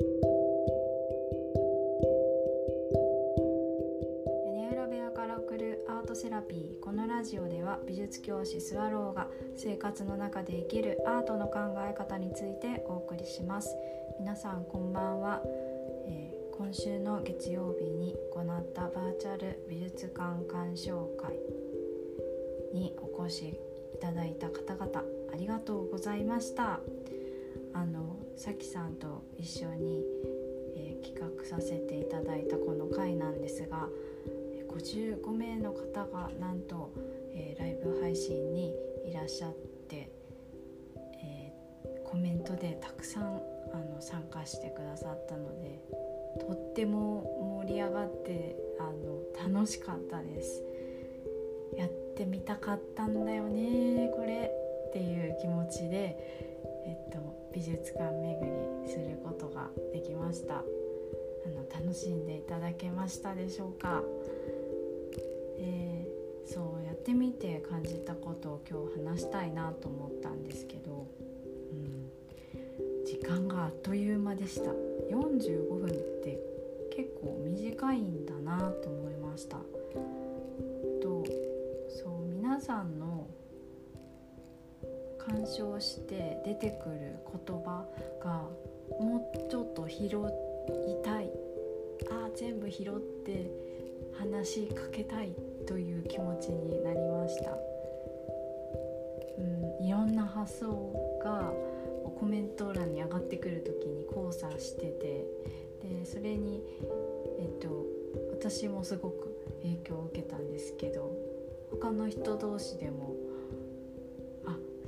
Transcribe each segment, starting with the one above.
屋根裏部屋から送るアートセラピーこのラジオでは美術教師スワローが生活の中で生きるアートの考え方についてお送りします。皆さんこんばんは、えー今週の月曜日に行ったバーチャル美術館鑑賞会にお越しいただいた方々ありがとうございました。あのさきさんと一緒に、えー企画させていただいたこの回なんですが55名の方がなんと、えーライブ配信にいらっしゃって、えーコメントでたくさんあの参加してくださったのでとっても盛り上がってあの楽しかったです。やってみたかったんだよねこれ。っていう気持ちで、えっと、美術館巡りすることができました。あの楽しんでいただけましたでしょうか、えーそうやってみて感じたことを今日話したいなと思ったんですけど、うん、時間があっという間でした。45分って結構短いんだなと思いました。とそう皆さんの鑑賞して出てくる言葉がもうちょっと拾いたいあー全部拾って話しかけたいという気持ちになりました、うん、いろんな発想がコメント欄に上がってくる時に交差しててでそれに、えっと、私もすごく影響を受けたんですけど他の人同士でも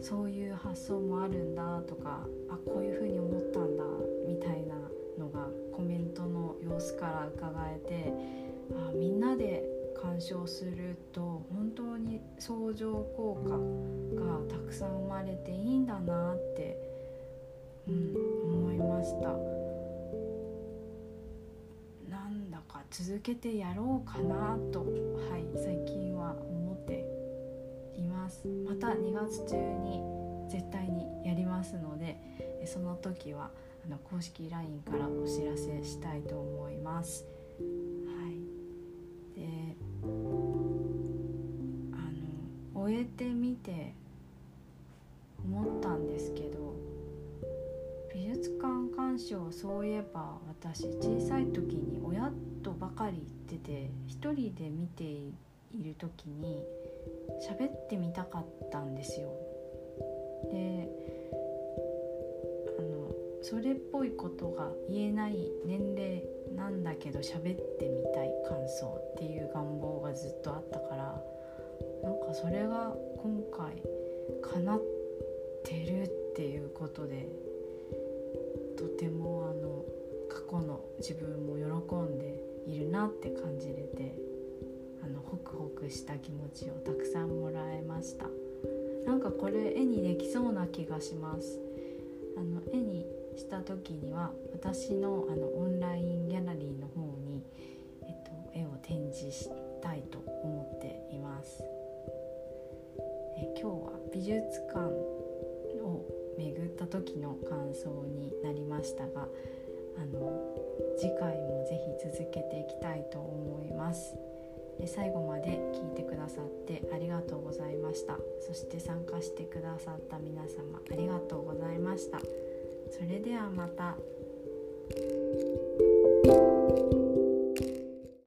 そういう発想もあるんだとかあこういうふうに思ったんだみたいなのがコメントの様子から伺えてあみんなで鑑賞すると本当に相乗効果がたくさん生まれていいんだなって、うん、思いました。なんだか続けてやろうかなと、はい、最近は思ってますまた2月中に絶対にやりますのでその時はあの公式 LINE からお知らせしたいと思います。はい、であの終えてみて思ったんですけど美術館鑑賞そういえば私小さい時に親とばかり行ってて一人で見ている時に喋ってみたかったんですよ。であのそれっぽいことが言えない年齢なんだけど喋ってみたい感想っていう願望がずっとあったからなんかそれが今回叶ってるっていうことでとてもあの過去の自分も喜んでいるなって感じれてあのホクホクした気持ちをたくさんもらえました。なんかこれ絵にできそうな気がします。あの絵にした時には私のあのオンラインギャラリーの方に、えっと、絵を展示したいと思っています。え今日は美術館を巡った時の感想になりましたがあの次回もぜひ続けていきたいと思います。で最後まで聞いてくださってありがとうございました。そして参加してくださった皆様ありがとうございました。それではまた。